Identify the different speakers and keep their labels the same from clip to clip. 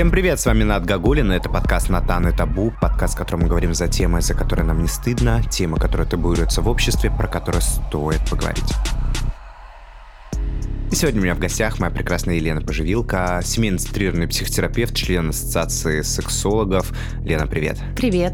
Speaker 1: Всем привет, с вами Над Гагулин, это подкаст «Натан и табу», подкаст, в котором мы говорим за темы, за которые нам не стыдно, темы, которые табуируются в обществе, про которые стоит поговорить. И сегодня у меня в гостях моя прекрасная Елена Поживилка, семейно-центрированный психотерапевт, член Ассоциации сексологов. Лена, привет.
Speaker 2: Привет.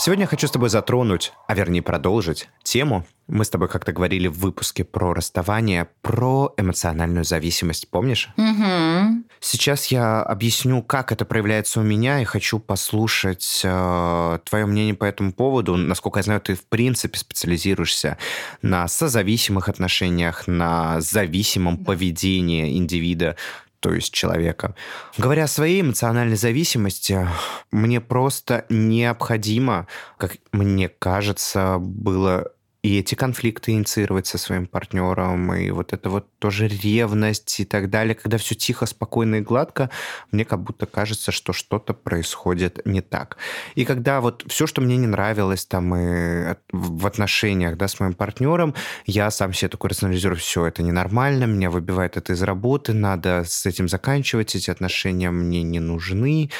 Speaker 1: Сегодня я хочу с тобой затронуть, а вернее продолжить, тему. Мы с тобой как-то говорили в выпуске про расставание, про эмоциональную зависимость, помнишь?
Speaker 2: Угу.
Speaker 1: Сейчас я объясню, как это проявляется у меня, и хочу послушать э, твое мнение по этому поводу. Насколько я знаю, ты в принципе специализируешься на созависимых отношениях, на зависимом поведении индивида то есть человека. Говоря о своей эмоциональной зависимости, мне просто необходимо, как мне кажется, было и эти конфликты инициировать со своим партнером, и вот это вот тоже ревность и так далее. Когда все тихо, спокойно и гладко, мне как будто кажется, что что-то происходит не так. И когда вот все, что мне не нравилось там и в отношениях да, с моим партнером, я сам себе такой рационализирую, все, это ненормально, меня выбивает это из работы, надо с этим заканчивать, эти отношения мне не нужны.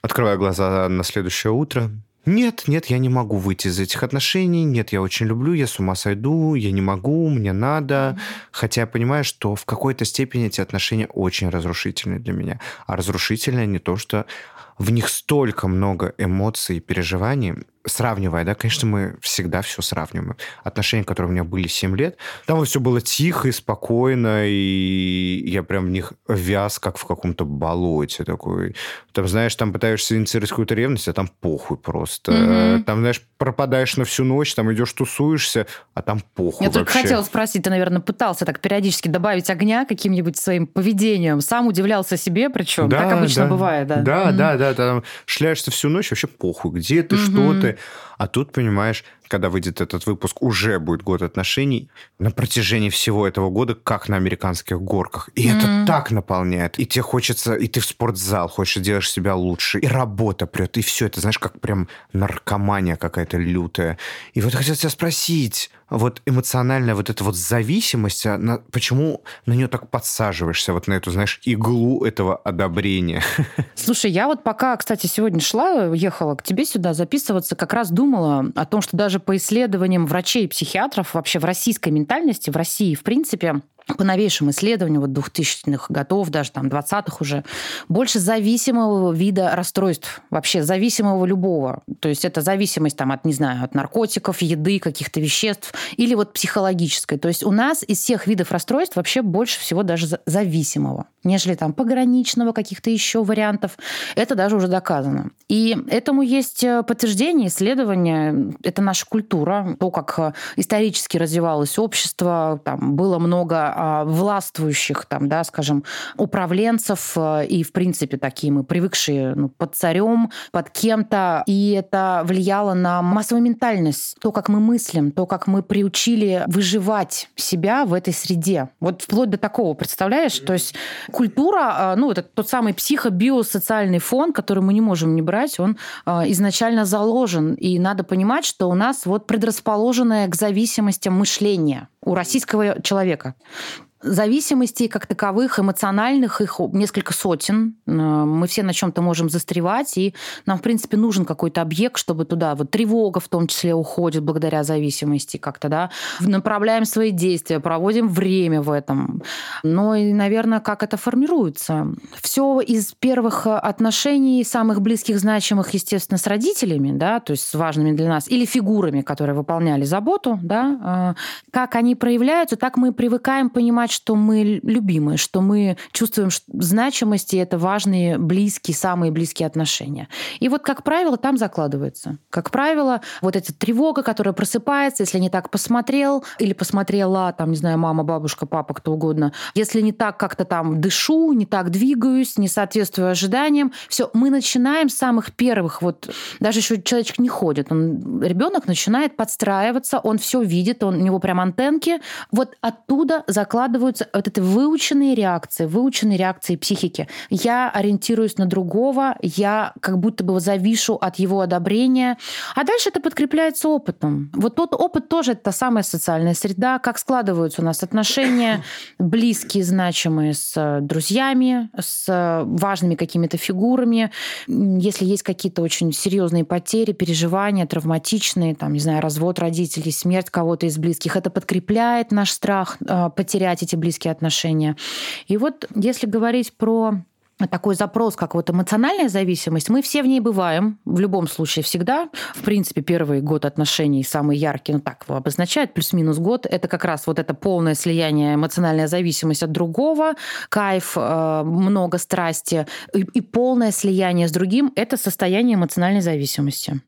Speaker 1: Открываю глаза на следующее утро, нет, нет, я не могу выйти из этих отношений. Нет, я очень люблю, я с ума сойду, я не могу, мне надо. Хотя я понимаю, что в какой-то степени эти отношения очень разрушительны для меня. А разрушительное не то, что в них столько много эмоций и переживаний, сравнивая, да, конечно, мы всегда все сравниваем. Отношения, которые у меня были 7 лет, там все было тихо и спокойно, и я прям в них вяз, как в каком-то болоте такой. Там, знаешь, там пытаешься инициировать какую-то ревность, а там похуй просто. Mm-hmm. Там, знаешь, пропадаешь на всю ночь, там идешь тусуешься, а там похуй
Speaker 2: Я
Speaker 1: вообще.
Speaker 2: только хотела спросить, ты, наверное, пытался так периодически добавить огня каким-нибудь своим поведением, сам удивлялся себе, причем да, так обычно
Speaker 1: да.
Speaker 2: бывает, да?
Speaker 1: Да, mm-hmm. да, да, там шляешься всю ночь, вообще похуй, где ты, mm-hmm. что ты, а тут, понимаешь, когда выйдет этот выпуск, уже будет год отношений. На протяжении всего этого года, как на американских горках. И mm-hmm. это так наполняет. И тебе хочется, и ты в спортзал хочешь, делаешь себя лучше. И работа прет, и все это, знаешь, как прям наркомания какая-то лютая. И вот хотел тебя спросить, вот эмоциональная вот эта вот зависимость, она, почему на нее так подсаживаешься, вот на эту, знаешь, иглу этого одобрения?
Speaker 2: Слушай, я вот пока, кстати, сегодня шла, ехала к тебе сюда записываться, как раз думала о том, что даже по исследованиям врачей и психиатров вообще в российской ментальности, в России, в принципе, по новейшим исследованиям вот 2000-х годов, даже там 20-х уже, больше зависимого вида расстройств, вообще зависимого любого. То есть это зависимость там от, не знаю, от наркотиков, еды, каких-то веществ или вот психологической. То есть у нас из всех видов расстройств вообще больше всего даже зависимого, нежели там пограничного, каких-то еще вариантов. Это даже уже доказано. И этому есть э, подтверждение, исследования. Это наша культура, то, как э, исторически развивалось общество, там было много властвующих, там, да, скажем, управленцев э, и, в принципе, такие мы привыкшие ну, под царем, под кем-то. И это влияло на массовую ментальность, то, как мы мыслим, то, как мы приучили выживать себя в этой среде. Вот вплоть до такого, представляешь? То есть культура, а, ну, это тот самый психо-биосоциальный фон, который мы не можем не брать, он а, изначально заложен. И надо понимать, что у нас вот предрасположенное к зависимостям мышление у российского человека. Зависимостей как таковых, эмоциональных, их несколько сотен. Э, мы все на чем-то можем застревать, и нам, в принципе, нужен какой-то объект, чтобы туда вот тревога в том числе уходит благодаря зависимости как-то, да. Направляем свои действия, проводим время в этом. Но и, наверное, как это формируется. Все из первых отношений, самых близких, значимых, естественно, с родителями, да, то есть с важными для нас, или фигурами, которые выполняли заботу, да, э, как они проявляются, так мы привыкаем понимать, понимать, что мы любимые, что мы чувствуем значимость, и это важные, близкие, самые близкие отношения. И вот, как правило, там закладывается. Как правило, вот эта тревога, которая просыпается, если не так посмотрел или посмотрела, там, не знаю, мама, бабушка, папа, кто угодно, если не так как-то там дышу, не так двигаюсь, не соответствую ожиданиям, все, мы начинаем с самых первых, вот даже еще человечек не ходит, он, ребенок начинает подстраиваться, он все видит, он, у него прям антенки, вот оттуда закладывается складываются вот эти выученные реакции, выученные реакции психики. Я ориентируюсь на другого, я как будто бы завишу от его одобрения, а дальше это подкрепляется опытом. Вот тот опыт тоже это та самая социальная среда, как складываются у нас отношения близкие, значимые с друзьями, с важными какими-то фигурами, если есть какие-то очень серьезные потери, переживания, травматичные, там, не знаю, развод родителей, смерть кого-то из близких, это подкрепляет наш страх э, потерять эти близкие отношения. И вот если говорить про такой запрос, как вот эмоциональная зависимость, мы все в ней бываем, в любом случае всегда. В принципе, первый год отношений самый яркий, ну так его обозначают, плюс-минус год, это как раз вот это полное слияние, эмоциональная зависимость от другого, кайф, э, много страсти и, и полное слияние с другим – это состояние эмоциональной зависимости.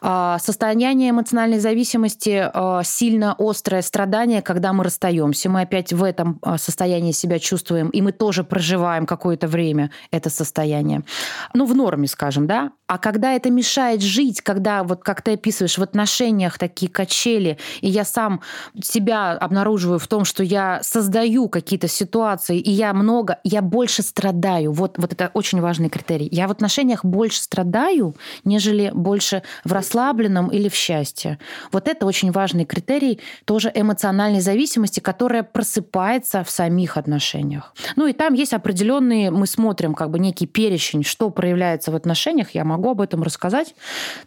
Speaker 2: А состояние эмоциональной зависимости э, сильно острое страдание, когда мы расстаемся, мы опять в этом э, состоянии себя чувствуем, и мы тоже проживаем какое-то время это состояние. Ну, в норме, скажем, да. А когда это мешает жить, когда, вот как ты описываешь, в отношениях такие качели, и я сам себя обнаруживаю в том, что я создаю какие-то ситуации, и я много, я больше страдаю. Вот, вот это очень важный критерий. Я в отношениях больше страдаю, нежели больше в расслабленном или в счастье. Вот это очень важный критерий тоже эмоциональной зависимости, которая просыпается в самих отношениях. Ну и там есть определенные, мы смотрим рассмотрим как бы некий перечень, что проявляется в отношениях, я могу об этом рассказать,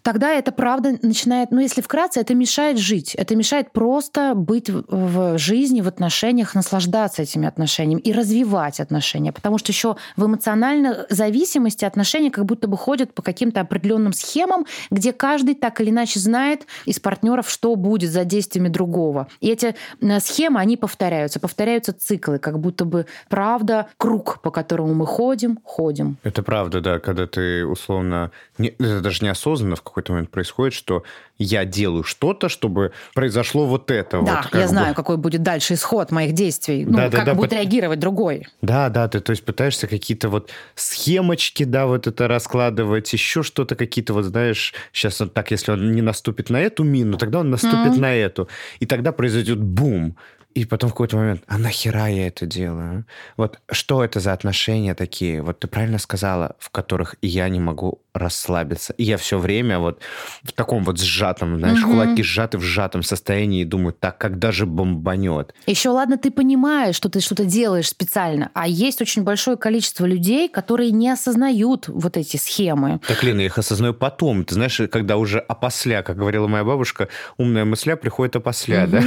Speaker 2: тогда это правда начинает, ну если вкратце, это мешает жить, это мешает просто быть в жизни, в отношениях, наслаждаться этими отношениями и развивать отношения, потому что еще в эмоциональной зависимости отношения как будто бы ходят по каким-то определенным схемам, где каждый так или иначе знает из партнеров, что будет за действиями другого. И эти э, схемы, они повторяются, повторяются циклы, как будто бы правда круг, по которому мы ходим, ходим, ходим.
Speaker 1: Это правда, да, когда ты условно... Не, это даже неосознанно в какой-то момент происходит, что я делаю что-то, чтобы произошло вот это.
Speaker 2: Да,
Speaker 1: вот,
Speaker 2: я знаю, бы. какой будет дальше исход моих действий, ну, да, как да, будет да, реагировать другой.
Speaker 1: Да, да, ты то есть пытаешься какие-то вот схемочки, да, вот это раскладывать, еще что-то какие-то, вот знаешь, сейчас вот так, если он не наступит на эту мину, тогда он наступит mm-hmm. на эту. И тогда произойдет бум. И потом в какой-то момент, а нахера я это делаю? Вот что это за отношения такие? Вот ты правильно сказала, в которых я не могу расслабиться. И я все время вот в таком вот сжатом, знаешь, угу. кулаки сжаты в сжатом состоянии и думаю, так, когда же бомбанет?
Speaker 2: Еще ладно, ты понимаешь, что ты что-то делаешь специально, а есть очень большое количество людей, которые не осознают вот эти схемы.
Speaker 1: Так, Лена, я их осознаю потом. Ты знаешь, когда уже опосля, как говорила моя бабушка, умная мысля приходит опосля, угу. да?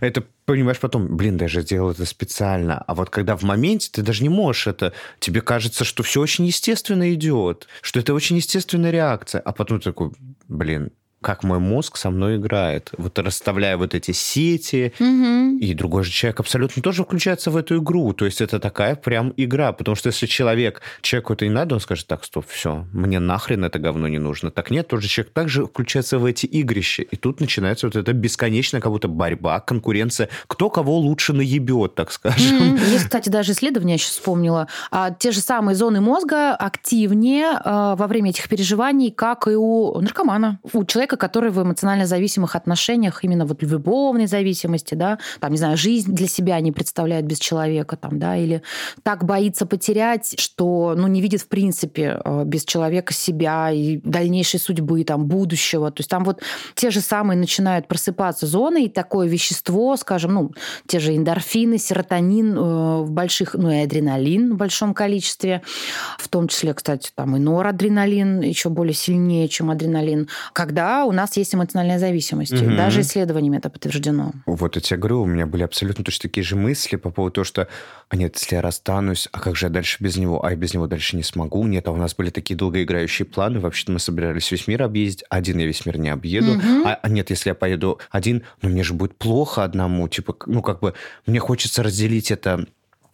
Speaker 1: Это понимаешь потом, блин, даже сделал это специально. А вот когда в моменте ты даже не можешь это, тебе кажется, что все очень естественно идет, что это очень естественная реакция. А потом такой, блин, как мой мозг со мной играет. Вот расставляя вот эти сети, угу. и другой же человек абсолютно тоже включается в эту игру. То есть это такая прям игра. Потому что если человек, человеку это не надо, он скажет, так, стоп, все, мне нахрен это говно не нужно. Так нет, тот же человек также включается в эти игрища. И тут начинается вот эта бесконечная как будто борьба, конкуренция. Кто кого лучше наебет, так скажем.
Speaker 2: Mm-hmm. Есть, кстати, даже исследования, я сейчас вспомнила, а, те же самые зоны мозга активнее а, во время этих переживаний, как и у наркомана. У человека человека, который в эмоционально зависимых отношениях, именно вот любовной зависимости, да, там, не знаю, жизнь для себя не представляет без человека, там, да, или так боится потерять, что, ну, не видит в принципе э, без человека себя и дальнейшей судьбы, там, будущего. То есть там вот те же самые начинают просыпаться зоны, и такое вещество, скажем, ну, те же эндорфины, серотонин э, в больших, ну, и адреналин в большом количестве, в том числе, кстати, там и норадреналин еще более сильнее, чем адреналин, когда у нас есть эмоциональная зависимость. Угу. Даже исследованиями это подтверждено.
Speaker 1: Вот я тебе говорю, у меня были абсолютно точно такие же мысли по поводу того, что, а нет, если я расстанусь, а как же я дальше без него? А я без него дальше не смогу. Нет, а у нас были такие долгоиграющие планы. Вообще-то мы собирались весь мир объездить. Один я весь мир не объеду. Угу. А, а нет, если я поеду один, ну мне же будет плохо одному. Типа, ну как бы мне хочется разделить это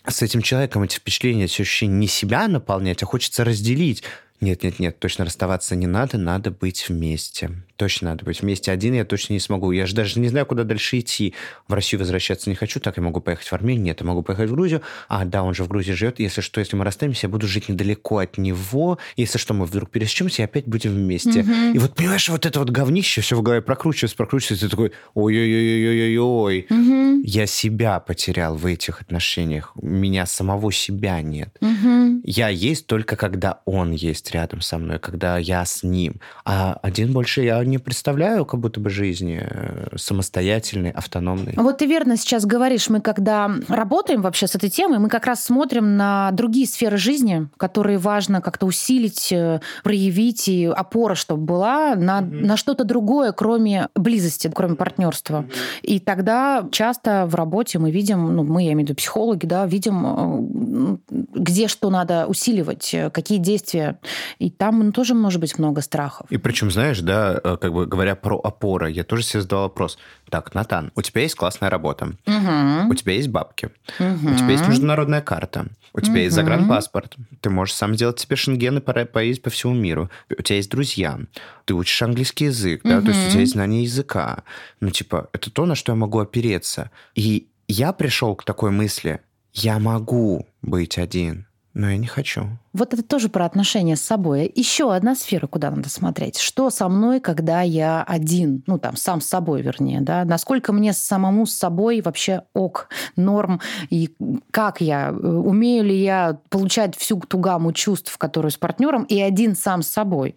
Speaker 1: с этим человеком, эти впечатления, эти ощущения не себя наполнять, а хочется разделить. Нет, нет, нет, точно расставаться не надо, надо быть вместе. Точно надо быть вместе. Один я точно не смогу. Я же даже не знаю, куда дальше идти. В Россию возвращаться не хочу, так я могу поехать в Армению, нет, я могу поехать в Грузию. А, да, он же в Грузии живет. Если что, если мы расстаемся, я буду жить недалеко от него. Если что, мы вдруг пересечемся и опять будем вместе. Угу. И вот, понимаешь, вот это вот говнище все в голове прокручивается, прокручивается, и ты такой, ой-ой-ой-ой-ой-ой. Угу. Я себя потерял в этих отношениях. Меня самого себя нет. Угу. Я есть только когда он есть рядом со мной, когда я с ним. А один больше я не представляю как будто бы жизни э, самостоятельной, автономной.
Speaker 2: Вот ты верно сейчас говоришь. Мы когда работаем вообще с этой темой, мы как раз смотрим на другие сферы жизни, которые важно как-то усилить, э, проявить, и опора, чтобы была на, mm-hmm. на что-то другое, кроме близости, кроме партнерства. Mm-hmm. И тогда часто в работе мы видим, ну, мы, я имею в виду психологи, да, видим, э, где что надо усиливать, какие действия. И там ну, тоже может быть много страхов.
Speaker 1: И причем, знаешь, да, как бы говоря про опоры, я тоже себе задал вопрос. Так, Натан, у тебя есть классная работа, угу. у тебя есть бабки, угу. у тебя есть международная карта, у тебя угу. есть загранпаспорт, ты можешь сам сделать себе шенгены, поездить по всему миру, у тебя есть друзья, ты учишь английский язык, да, то есть у тебя есть знание языка. Ну, типа, это то, на что я могу опереться. И я пришел к такой мысли, я могу быть один, но я не хочу.
Speaker 2: Вот это тоже про отношения с собой. Еще одна сфера, куда надо смотреть. Что со мной, когда я один? Ну, там, сам с собой, вернее, да? Насколько мне самому с собой вообще ок, норм? И как я? Умею ли я получать всю ту гамму чувств, которую с партнером, и один сам с собой?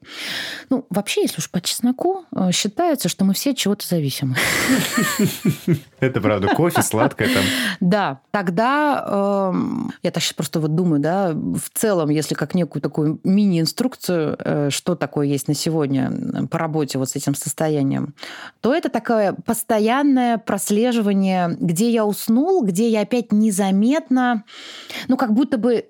Speaker 2: Ну, вообще, если уж по чесноку, э, считается, что мы все чего-то зависимы.
Speaker 1: Это правда. Кофе, сладкое там.
Speaker 2: Да. Тогда эм, я так сейчас просто вот думаю, да, в целом, если как некую такую мини-инструкцию, э, что такое есть на сегодня по работе вот с этим состоянием, то это такое постоянное прослеживание, где я уснул, где я опять незаметно, ну, как будто бы э,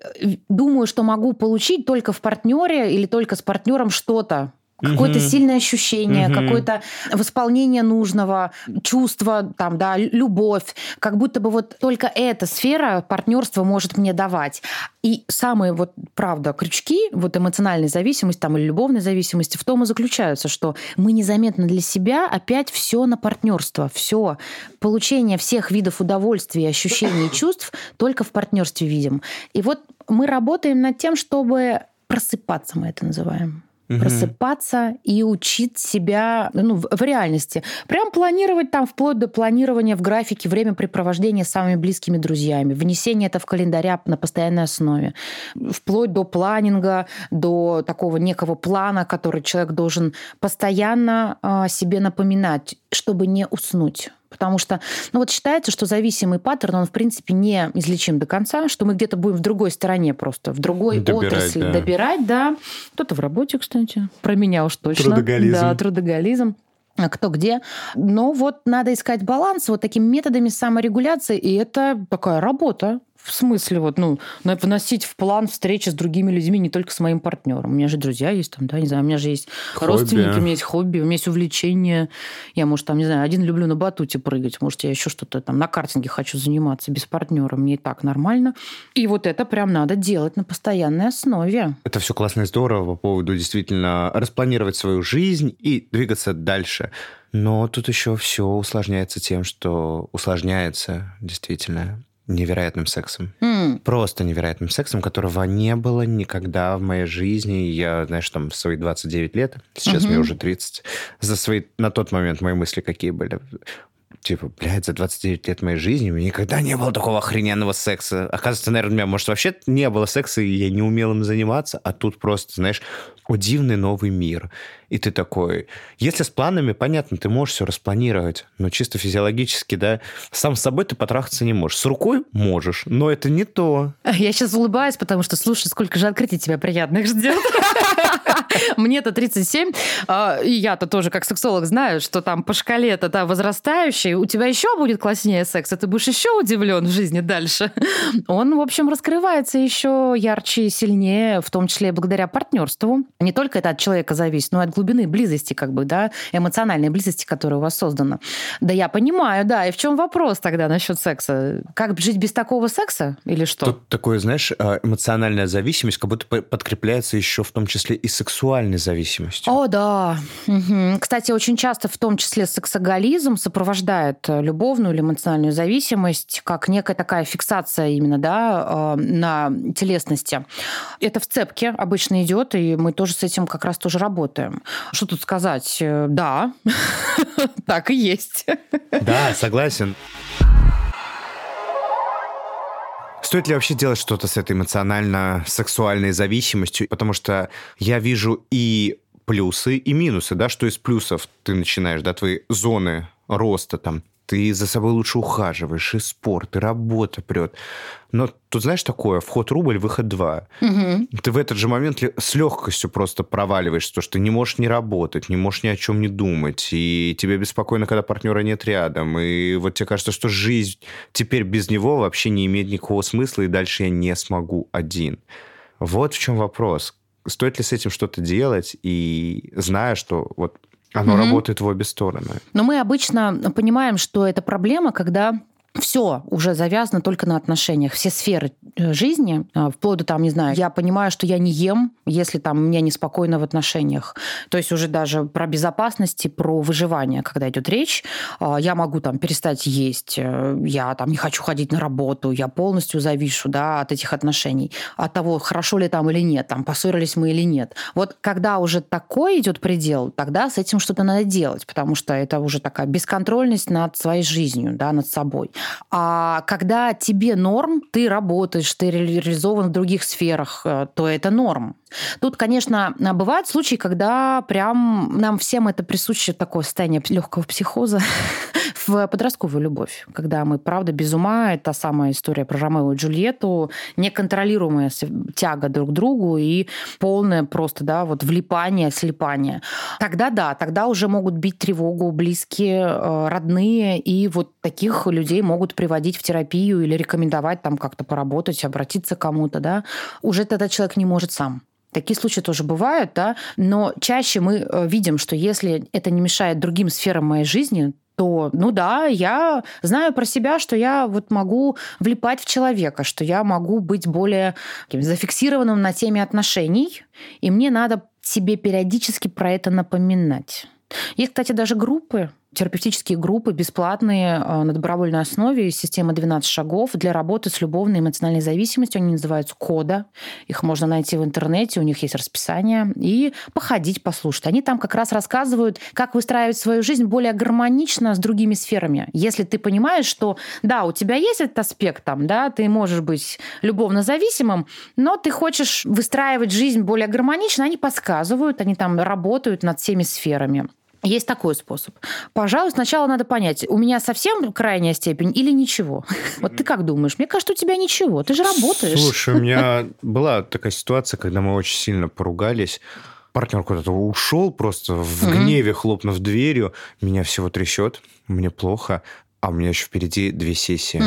Speaker 2: думаю, что могу получить только в партнере или только с партнером что-то какое-то угу. сильное ощущение, угу. какое-то восполнение нужного, чувство, там, да, любовь. Как будто бы вот только эта сфера партнерства может мне давать. И самые вот, правда, крючки вот эмоциональной зависимости там, или любовной зависимости в том и заключаются, что мы незаметно для себя опять все на партнерство, все получение всех видов удовольствия, ощущений и чувств только в партнерстве видим. И вот мы работаем над тем, чтобы просыпаться, мы это называем угу. просыпаться и учить себя ну, в, реальности. Прям планировать там вплоть до планирования в графике времяпрепровождения с самыми близкими друзьями, внесение это в календаря на постоянной основе, вплоть до планинга, до такого некого плана, который человек должен постоянно э, себе напоминать, чтобы не уснуть. Потому что, ну вот считается, что зависимый паттерн, он, в принципе, не излечим до конца, что мы где-то будем в другой стороне просто, в другой добирать, отрасли да. добирать, да. Кто-то в работе, кстати. Про меня уж точно.
Speaker 1: Трудоголизм.
Speaker 2: Да, трудоголизм а кто где. Но вот надо искать баланс вот такими методами саморегуляции, и это такая работа. В смысле, вот, ну, вносить в план встречи с другими людьми, не только с моим партнером. У меня же друзья есть там, да, не знаю, у меня же есть хобби. родственники, у меня есть хобби, у меня есть увлечения. Я, может, там, не знаю, один люблю на батуте прыгать, может, я еще что-то там на картинге хочу заниматься без партнера, мне и так нормально. И вот это прям надо делать на постоянной основе.
Speaker 1: Это все классно и здорово по поводу действительно распланировать свою жизнь и двигаться дальше. Но тут еще все усложняется тем, что усложняется действительно невероятным сексом. Mm. Просто невероятным сексом, которого не было никогда в моей жизни. Я, знаешь, там, в свои 29 лет, сейчас mm-hmm. мне уже 30, за свои, на тот момент мои мысли какие были? Типа, блядь, за 29 лет моей жизни у меня никогда не было такого охрененного секса. Оказывается, наверное, у меня, может, вообще не было секса, и я не умел им заниматься, а тут просто, знаешь, о, дивный новый мир. И ты такой... Если с планами, понятно, ты можешь все распланировать, но чисто физиологически, да, сам с собой ты потрахаться не можешь. С рукой можешь, но это не то.
Speaker 2: Я сейчас улыбаюсь, потому что, слушай, сколько же открытий тебя приятных ждет. Мне-то 37, а, и я-то тоже как сексолог знаю, что там по шкале это да, возрастающий, слушай, у тебя еще будет класснее секс, и ты будешь еще удивлен в жизни дальше. Он, в общем, раскрывается еще ярче и сильнее, в том числе благодаря партнерству. Не только это от человека зависит, но и от глубины близости, как бы, да, эмоциональной близости, которая у вас создана. Да я понимаю, да. И в чем вопрос тогда насчет секса? Как жить без такого секса или что?
Speaker 1: Тут такое, знаешь, а, эмоциональная зависимость как будто подкрепляется еще в том числе и сексуальной зависимостью.
Speaker 2: О, да. Угу. Кстати, очень часто в том числе сексоголизм сопровождает любовную или эмоциональную зависимость как некая такая фиксация именно, да, а, на телесности. Это в цепке обычно идет, и мы тоже с этим как раз тоже работаем. Что тут сказать? Э, да, так и есть.
Speaker 1: Да, согласен. Стоит ли вообще делать что-то с этой эмоционально-сексуальной зависимостью? Потому что я вижу и плюсы, и минусы, да, что из плюсов ты начинаешь, да, твои зоны роста там ты за собой лучше ухаживаешь, и спорт, и работа прет. Но тут, знаешь, такое, вход рубль, выход два. Угу. Ты в этот же момент с легкостью просто проваливаешься, то, что ты не можешь не работать, не можешь ни о чем не думать, и тебе беспокойно, когда партнера нет рядом, и вот тебе кажется, что жизнь теперь без него вообще не имеет никакого смысла, и дальше я не смогу один. Вот в чем вопрос. Стоит ли с этим что-то делать, и зная, что вот оно угу. работает в обе стороны.
Speaker 2: Но мы обычно понимаем, что это проблема, когда все уже завязано только на отношениях. Все сферы э, жизни, а, вплоть до там, не знаю, я понимаю, что я не ем, если там мне неспокойно в отношениях. То есть уже даже про безопасность и про выживание, когда идет речь, а, я могу там перестать есть, э, я там не хочу ходить на работу, я полностью завишу да, от этих отношений, от того, хорошо ли там или нет, там поссорились мы или нет. Вот когда уже такой идет предел, тогда с этим что-то надо делать, потому что это уже такая бесконтрольность над своей жизнью, да, над собой. А когда тебе норм, ты работаешь, ты реализован в других сферах, э, то это норм. Тут, конечно, бывают случаи, когда прям нам всем это присуще такое состояние легкого психоза в подростковую любовь, когда мы, правда, без ума, это самая история про Ромео и Джульетту, неконтролируемая тяга друг к другу и полное просто, да, вот влипание, слепание. Тогда да, тогда уже могут бить тревогу близкие, э, родные, и вот таких людей могут приводить в терапию или рекомендовать там как-то поработать, обратиться к кому-то, да. Уже тогда человек не может сам. Такие случаи тоже бывают, да, но чаще мы э, видим, что если это не мешает другим сферам моей жизни, то, ну да, я знаю про себя, что я вот могу влипать в человека, что я могу быть более зафиксированным на теме отношений, и мне надо себе периодически про это напоминать. Есть, кстати, даже группы, терапевтические группы бесплатные э, на добровольной основе система 12 шагов для работы с любовной эмоциональной зависимостью. Они называются кода. Их можно найти в интернете, у них есть расписание. И походить, послушать. Они там как раз рассказывают, как выстраивать свою жизнь более гармонично с другими сферами. Если ты понимаешь, что да, у тебя есть этот аспект, там, да, ты можешь быть любовно зависимым, но ты хочешь выстраивать жизнь более гармонично, они подсказывают, они там работают над всеми сферами. Есть такой способ. Пожалуй, сначала надо понять, у меня совсем крайняя степень или ничего. Вот ты как думаешь? Мне кажется, у тебя ничего. Ты же работаешь.
Speaker 1: Слушай, у меня была такая ситуация, когда мы очень сильно поругались. Партнер куда-то ушел, просто в гневе хлопнув дверью. Меня всего трясет, мне плохо, а у меня еще впереди две сессии.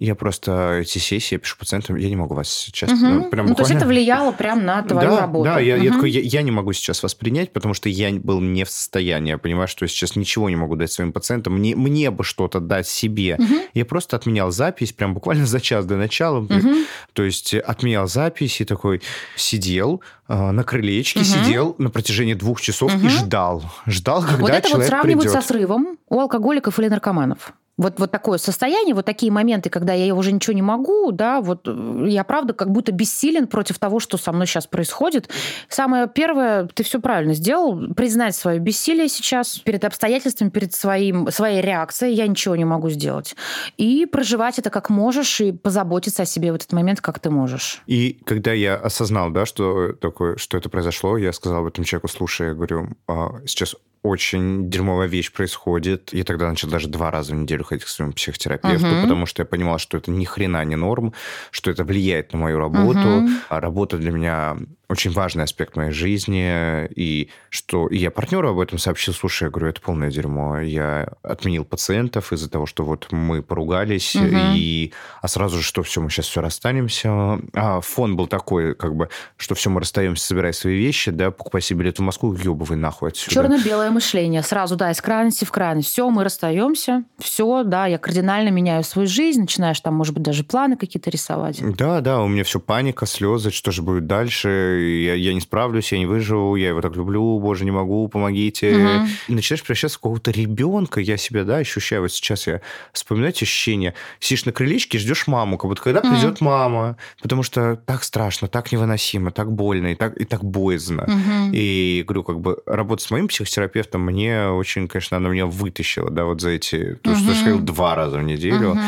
Speaker 1: Я просто эти сессии я пишу пациентам, я не могу вас сейчас... Угу.
Speaker 2: Ну, прям ну, буквально... То есть это влияло прям на твою
Speaker 1: да,
Speaker 2: работу?
Speaker 1: Да, я, угу. я такой, я, я не могу сейчас вас принять, потому что я был не в состоянии. Я понимаю, что я сейчас ничего не могу дать своим пациентам. Мне, мне бы что-то дать себе. Угу. Я просто отменял запись прям буквально за час до начала. Угу. То есть отменял запись и такой сидел э, на крылечке, угу. сидел на протяжении двух часов угу. и ждал. Ждал, когда вот это
Speaker 2: человек
Speaker 1: вот сравнивают
Speaker 2: придет. со срывом у алкоголиков или наркоманов. Вот, вот такое состояние, вот такие моменты, когда я уже ничего не могу, да, вот э, я правда как будто бессилен против того, что со мной сейчас происходит. Самое первое, ты все правильно сделал, признать свое бессилие сейчас перед обстоятельствами, перед своим, своей реакцией, я ничего не могу сделать. И проживать это как можешь, и позаботиться о себе в этот момент, как ты можешь.
Speaker 1: И когда я осознал, да, что, такое, что это произошло, я сказал об этом человеку, слушай, я говорю, «А, сейчас очень дерьмовая вещь происходит. Я тогда начал даже два раза в неделю ходить к своему психотерапевту, uh-huh. потому что я понимал, что это ни хрена не норм, что это влияет на мою работу. Uh-huh. А работа для меня очень важный аспект моей жизни, и что и я партнеру об этом сообщил, слушай, я говорю, это полное дерьмо, я отменил пациентов из-за того, что вот мы поругались, угу. и а сразу же, что все, мы сейчас все расстанемся. А фон был такой, как бы, что все, мы расстаемся, собирай свои вещи, да, покупай себе билет в Москву, ебывай нахуй отсюда.
Speaker 2: Черно-белое мышление, сразу, да, из крайности в крайность. Все, мы расстаемся, все, да, я кардинально меняю свою жизнь, начинаешь там, может быть, даже планы какие-то рисовать.
Speaker 1: Да, да, у меня все паника, слезы, что же будет дальше, я, я не справлюсь, я не выживу, я его так люблю, боже, не могу, помогите. Угу. И начинаешь превращаться в какого-то ребенка, я себя, да, ощущаю, вот сейчас я вспоминаю эти ощущения, сидишь на крылечке, ждешь маму, как будто когда угу. придет мама, потому что так страшно, так невыносимо, так больно и так, и так боязно. Угу. И, говорю, как бы работа с моим психотерапевтом мне очень, конечно, она меня вытащила, да, вот за эти, то, угу. что я ходил два раза в неделю. Угу.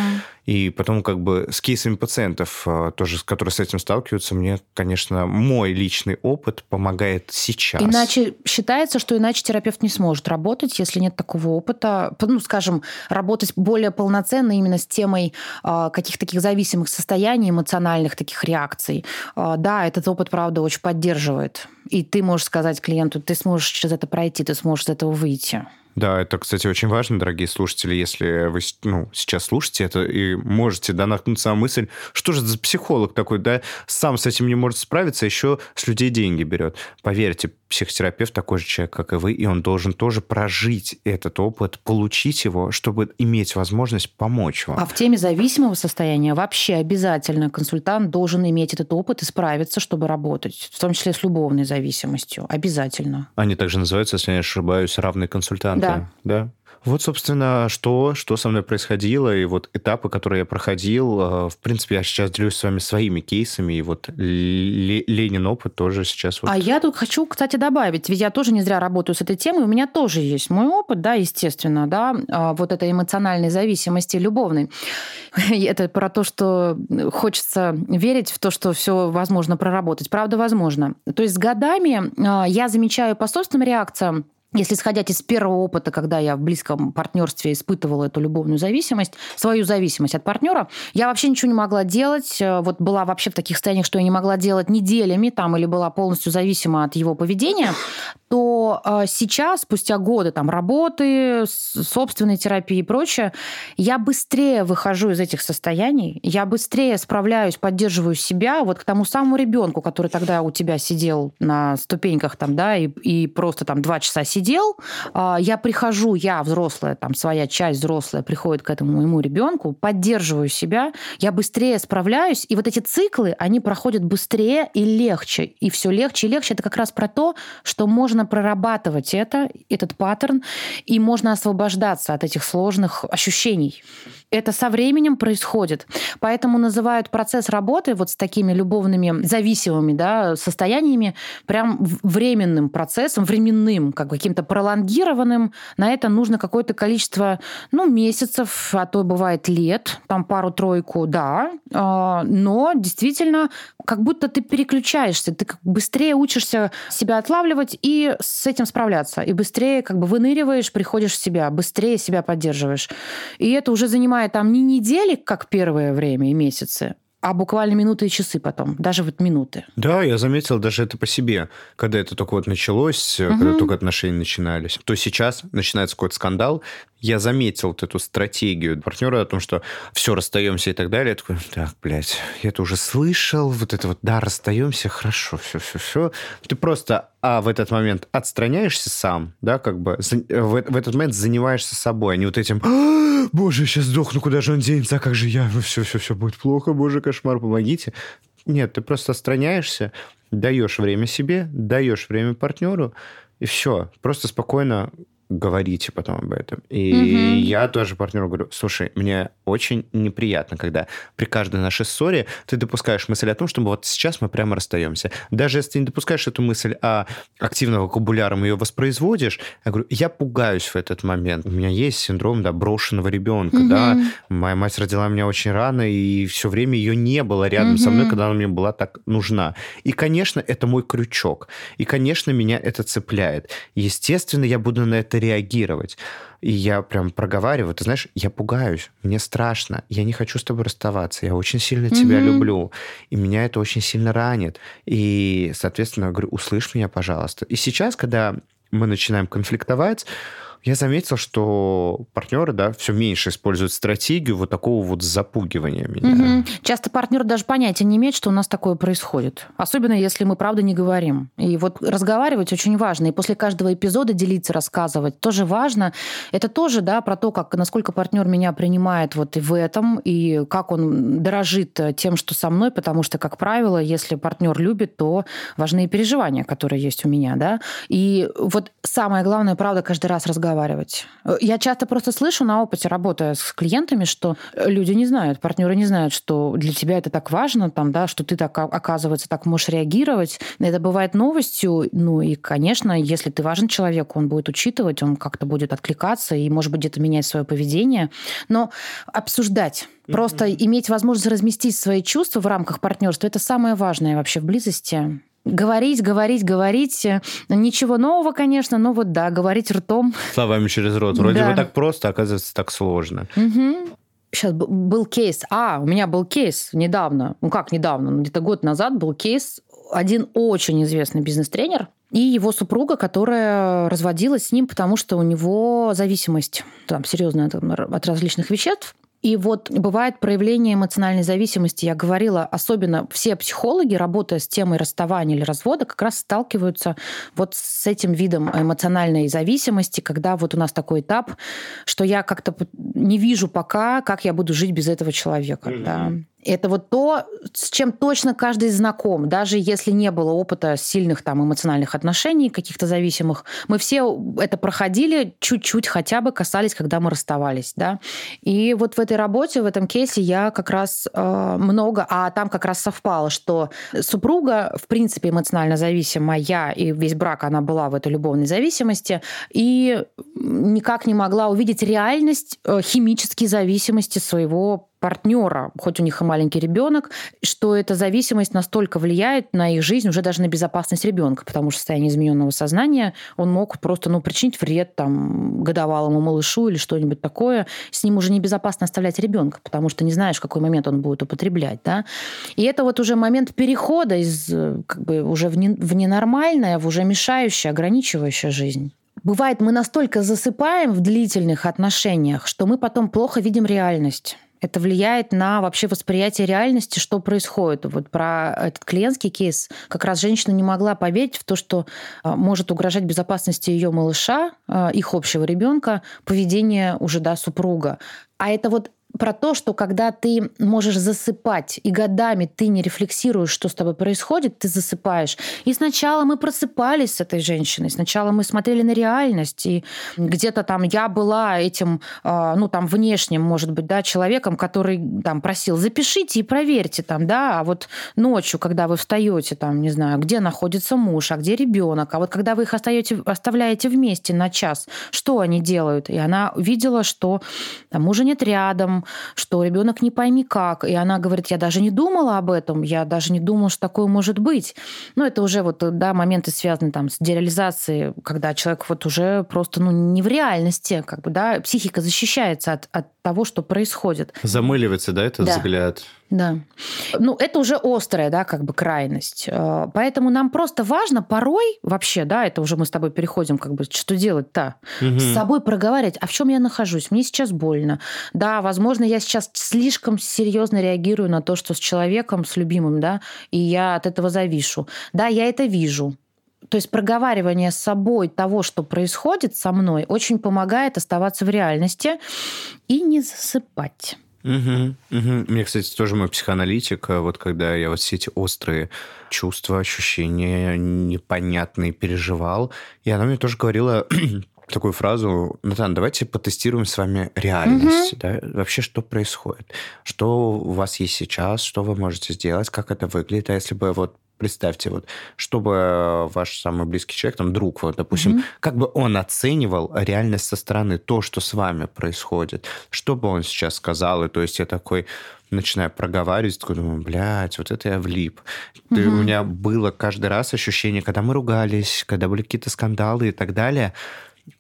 Speaker 1: И потом как бы с кейсами пациентов, э, тоже, которые с этим сталкиваются, мне, конечно, мой личный опыт помогает сейчас.
Speaker 2: Иначе считается, что иначе терапевт не сможет работать, если нет такого опыта. Ну, скажем, работать более полноценно именно с темой э, каких-то таких зависимых состояний, эмоциональных таких реакций. Э, да, этот опыт, правда, очень поддерживает. И ты можешь сказать клиенту, ты сможешь через это пройти, ты сможешь из этого выйти.
Speaker 1: Да, это, кстати, очень важно, дорогие слушатели, если вы ну, сейчас слушаете это и можете да, наткнуться на мысль, что же за психолог такой, да, сам с этим не может справиться, а еще с людей деньги берет. Поверьте, психотерапевт такой же человек, как и вы, и он должен тоже прожить этот опыт, получить его, чтобы иметь возможность помочь вам.
Speaker 2: А в теме зависимого состояния вообще обязательно консультант должен иметь этот опыт и справиться, чтобы работать, в том числе с любовной зависимостью. Обязательно.
Speaker 1: Они также называются, если я не ошибаюсь, равные консультанты.
Speaker 2: Да.
Speaker 1: Да. Вот, собственно, что, что со мной происходило, и вот этапы, которые я проходил. Э, в принципе, я сейчас делюсь с вами своими кейсами, и вот Ленин опыт тоже сейчас... Вот...
Speaker 2: А я тут хочу, кстати, добавить, ведь я тоже не зря работаю с этой темой, у меня тоже есть мой опыт, да, естественно, да, а, вот этой эмоциональной зависимости любовной. Это про то, что хочется верить в то, что все возможно проработать. Правда, возможно. То есть с годами а, я замечаю по собственным реакциям, если исходить из первого опыта, когда я в близком партнерстве испытывала эту любовную зависимость, свою зависимость от партнера, я вообще ничего не могла делать. Э, вот была вообще в таких состояниях, что я не могла делать неделями там или была полностью зависима от его поведения, то э, сейчас, спустя годы там работы, собственной терапии и прочее, я быстрее выхожу из этих состояний, я быстрее справляюсь, поддерживаю себя вот к тому самому ребенку, который тогда у тебя сидел на ступеньках там, да, и, и просто там два часа сидел сидел, а, я прихожу, я взрослая, там своя часть взрослая приходит к этому моему ребенку, поддерживаю себя, я быстрее справляюсь, и вот эти циклы, они проходят быстрее и легче, и все легче и легче. Это как раз про то, что можно прорабатывать это, этот паттерн, и можно освобождаться от этих сложных ощущений. Это со временем происходит. Поэтому называют процесс работы вот с такими любовными зависимыми да, состояниями прям временным процессом, временным, как каким-то пролонгированным. На это нужно какое-то количество ну, месяцев, а то бывает лет, там пару-тройку, да. А, но действительно, как будто ты переключаешься, ты быстрее учишься себя отлавливать и с этим справляться. И быстрее как бы выныриваешь, приходишь в себя, быстрее себя поддерживаешь. И это уже занимает занимает там не недели, как первое время и месяцы, а буквально минуты и часы потом, даже вот минуты.
Speaker 1: Да, я заметил даже это по себе. Когда это только вот началось, угу. когда только отношения начинались, то сейчас начинается какой-то скандал, я заметил вот эту стратегию партнера о том, что все, расстаемся и так далее. Я такой, так, блядь, я это уже слышал, вот это вот, да, расстаемся, хорошо, все, все, все. Ты просто, а в этот момент отстраняешься сам, да, как бы в, в этот момент занимаешься собой, а не вот этим, «А, боже, сейчас сдохну, куда же он денется, а как же я, все, все, все будет плохо, боже, кошмар, помогите. Нет, ты просто отстраняешься, даешь время себе, даешь время партнеру, и все. Просто спокойно говорите потом об этом. И угу. я тоже партнеру говорю, слушай, мне очень неприятно, когда при каждой нашей ссоре ты допускаешь мысль о том, что вот сейчас мы прямо расстаемся. Даже если ты не допускаешь эту мысль, а активным вокабуляром ее воспроизводишь, я говорю, я пугаюсь в этот момент. У меня есть синдром, да, брошенного ребенка, угу. да. Моя мать родила меня очень рано, и все время ее не было рядом угу. со мной, когда она мне была так нужна. И, конечно, это мой крючок. И, конечно, меня это цепляет. Естественно, я буду на это реагировать. И я прям проговариваю, ты знаешь, я пугаюсь, мне страшно, я не хочу с тобой расставаться, я очень сильно mm-hmm. тебя люблю, и меня это очень сильно ранит. И, соответственно, говорю, услышь меня, пожалуйста. И сейчас, когда мы начинаем конфликтовать, я заметил, что партнеры, да, все меньше используют стратегию вот такого вот запугивания меня.
Speaker 2: Угу. Часто партнер даже понятия не имеет, что у нас такое происходит. Особенно, если мы правда не говорим. И вот разговаривать очень важно. И после каждого эпизода делиться, рассказывать тоже важно. Это тоже, да, про то, как, насколько партнер меня принимает вот и в этом, и как он дорожит тем, что со мной, потому что, как правило, если партнер любит, то важны и переживания, которые есть у меня, да. И вот самое главное, правда, каждый раз разговаривать разговаривать. Я часто просто слышу на опыте, работая с клиентами, что люди не знают, партнеры не знают, что для тебя это так важно, там, да, что ты так, оказывается, так можешь реагировать. Это бывает новостью. Ну и, конечно, если ты важен человеку, он будет учитывать, он как-то будет откликаться и, может быть, где-то менять свое поведение. Но обсуждать Просто mm-hmm. иметь возможность разместить свои чувства в рамках партнерства это самое важное вообще в близости говорить, говорить, говорить. Ничего нового, конечно, но вот да, говорить ртом.
Speaker 1: Словами через рот. Вроде да. бы так просто, оказывается, так сложно.
Speaker 2: Угу. Сейчас был кейс. А, у меня был кейс недавно. Ну как недавно? Ну, где-то год назад был кейс. Один очень известный бизнес-тренер и его супруга, которая разводилась с ним, потому что у него зависимость там, серьезная от различных веществ. И вот бывает проявление эмоциональной зависимости. Я говорила, особенно все психологи, работая с темой расставания или развода, как раз сталкиваются вот с этим видом эмоциональной зависимости, когда вот у нас такой этап, что я как-то не вижу пока, как я буду жить без этого человека. Mm-hmm. Да. Это вот то, с чем точно каждый знаком, даже если не было опыта сильных там эмоциональных отношений, каких-то зависимых. Мы все это проходили, чуть-чуть хотя бы касались, когда мы расставались, да. И вот в этой работе, в этом кейсе я как раз э, много, а там как раз совпало, что супруга, в принципе, эмоционально зависимая, и весь брак, она была в этой любовной зависимости, и никак не могла увидеть реальность э, химической зависимости своего партнера, хоть у них и маленький ребенок, что эта зависимость настолько влияет на их жизнь, уже даже на безопасность ребенка, потому что в состоянии измененного сознания он мог просто ну, причинить вред там, годовалому малышу или что-нибудь такое. С ним уже небезопасно оставлять ребенка, потому что не знаешь, в какой момент он будет употреблять. Да? И это вот уже момент перехода из как бы уже в, не, в ненормальное, в уже мешающее, ограничивающее жизнь. Бывает, мы настолько засыпаем в длительных отношениях, что мы потом плохо видим реальность. Это влияет на вообще восприятие реальности, что происходит. Вот про этот клиентский кейс как раз женщина не могла поверить в то, что а, может угрожать безопасности ее малыша, а, их общего ребенка, поведение уже да, супруга. А это вот про то, что когда ты можешь засыпать, и годами ты не рефлексируешь, что с тобой происходит, ты засыпаешь. И сначала мы просыпались с этой женщиной, сначала мы смотрели на реальность, и где-то там я была этим, а, ну там внешним, может быть, да, человеком, который там просил, запишите и проверьте там, да, а вот ночью, когда вы встаете, там, не знаю, где находится муж, а где ребенок, а вот когда вы их остаете, оставляете вместе на час, что они делают? И она видела, что там, мужа нет рядом, что ребенок не пойми как. И она говорит, я даже не думала об этом, я даже не думала, что такое может быть. Ну, это уже вот, да, моменты связаны там с дереализацией, когда человек вот уже просто, ну, не в реальности, как бы, да, психика защищается от, от того, что происходит.
Speaker 1: Замыливается, да, этот да. взгляд?
Speaker 2: Да. Ну, это уже острая, да, как бы крайность. Э, поэтому нам просто важно порой вообще, да, это уже мы с тобой переходим, как бы, что делать-то? Угу. С собой проговаривать, а в чем я нахожусь? Мне сейчас больно. Да, возможно, я сейчас слишком серьезно реагирую на то, что с человеком, с любимым, да, и я от этого завишу. Да, я это вижу. То есть проговаривание с собой того, что происходит со мной, очень помогает оставаться в реальности и не засыпать.
Speaker 1: Угу, угу. Мне, кстати, тоже мой психоаналитик, а вот когда я вот все эти острые чувства, ощущения непонятные переживал, и она мне тоже говорила такую фразу, Натан, давайте потестируем с вами реальность, угу. да, вообще что происходит, что у вас есть сейчас, что вы можете сделать, как это выглядит, а если бы вот Представьте, вот, чтобы ваш самый близкий человек, там, друг, вот, допустим, mm-hmm. как бы он оценивал реальность со стороны, то, что с вами происходит, что бы он сейчас сказал, и то есть я такой начинаю проговаривать, такой думаю, блядь, вот это я влип. Ты, mm-hmm. У меня было каждый раз ощущение, когда мы ругались, когда были какие-то скандалы и так далее,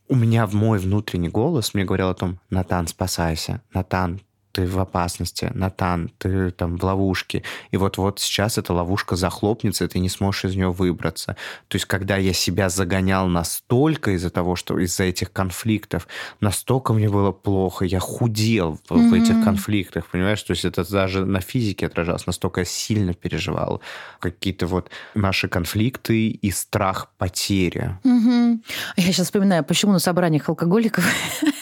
Speaker 1: у меня в мой внутренний голос мне говорил о том, Натан, спасайся, Натан, ты в опасности, Натан, ты там в ловушке, и вот-вот сейчас эта ловушка захлопнется, и ты не сможешь из нее выбраться. То есть, когда я себя загонял настолько из-за того, что из-за этих конфликтов, настолько мне было плохо, я худел в, mm-hmm. в этих конфликтах, понимаешь? То есть, это даже на физике отражалось, настолько я сильно переживал какие-то вот наши конфликты и страх потери.
Speaker 2: Mm-hmm. Я сейчас вспоминаю, почему на собраниях алкоголиков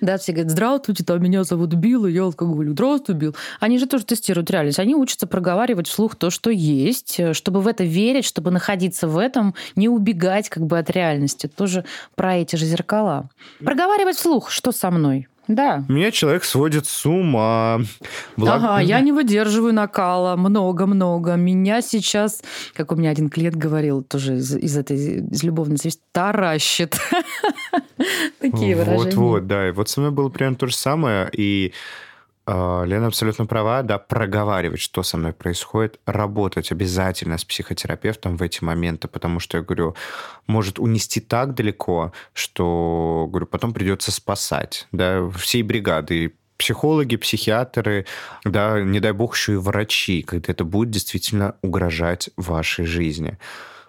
Speaker 2: да, все говорят, здравствуйте, там меня зовут Билл, и я алкоголь. Здравствуй, Билл. Они же тоже тестируют реальность. Они учатся проговаривать вслух то, что есть, чтобы в это верить, чтобы находиться в этом, не убегать как бы от реальности. Тоже про эти же зеркала. Проговаривать вслух, что со мной? Да.
Speaker 1: Меня человек сводит с ума. Благ...
Speaker 2: Ага, я не выдерживаю накала. Много-много. Меня сейчас, как у меня один клиент говорил, тоже из, из этой из любовной зависти, таращит. Такие выражения.
Speaker 1: Вот-вот, да. И вот со мной было примерно то же самое. И Лена абсолютно права, да, проговаривать, что со мной происходит, работать обязательно с психотерапевтом в эти моменты, потому что, я говорю, может унести так далеко, что, говорю, потом придется спасать, да, всей бригады, психологи, психиатры, да, не дай бог еще и врачи, когда это будет действительно угрожать вашей жизни.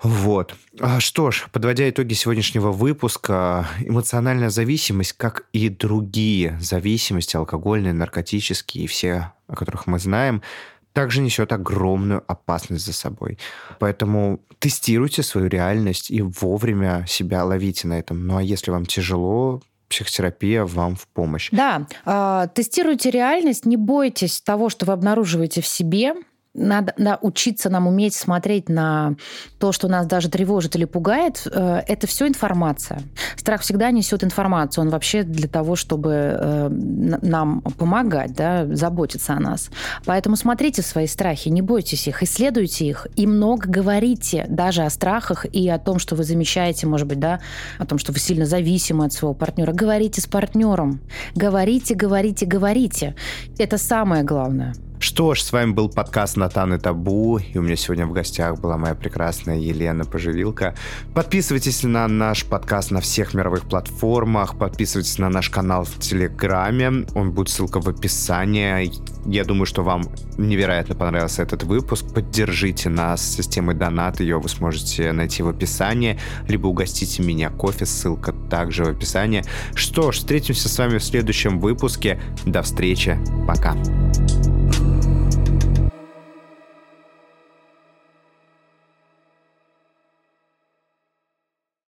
Speaker 1: Вот. А что ж, подводя итоги сегодняшнего выпуска, эмоциональная зависимость, как и другие зависимости, алкогольные, наркотические и все, о которых мы знаем, также несет огромную опасность за собой. Поэтому тестируйте свою реальность и вовремя себя ловите на этом. Ну а если вам тяжело, психотерапия вам в помощь.
Speaker 2: Да, э, тестируйте реальность, не бойтесь того, что вы обнаруживаете в себе, надо научиться нам уметь смотреть на то, что нас даже тревожит или пугает. Э, это все информация. Страх всегда несет информацию. Он вообще для того, чтобы э, нам помогать, да, заботиться о нас. Поэтому смотрите свои страхи, не бойтесь их, исследуйте их и много говорите даже о страхах и о том, что вы замечаете, может быть, да, о том, что вы сильно зависимы от своего партнера. Говорите с партнером. Говорите, говорите, говорите. Это самое главное.
Speaker 1: Что ж, с вами был подкаст «Натан и Табу», и у меня сегодня в гостях была моя прекрасная Елена Поживилка. Подписывайтесь на наш подкаст на всех мировых платформах, подписывайтесь на наш канал в Телеграме, он будет ссылка в описании. Я думаю, что вам невероятно понравился этот выпуск. Поддержите нас системой донат, ее вы сможете найти в описании, либо угостите меня кофе, ссылка также в описании. Что ж, встретимся с вами в следующем выпуске. До встречи, пока.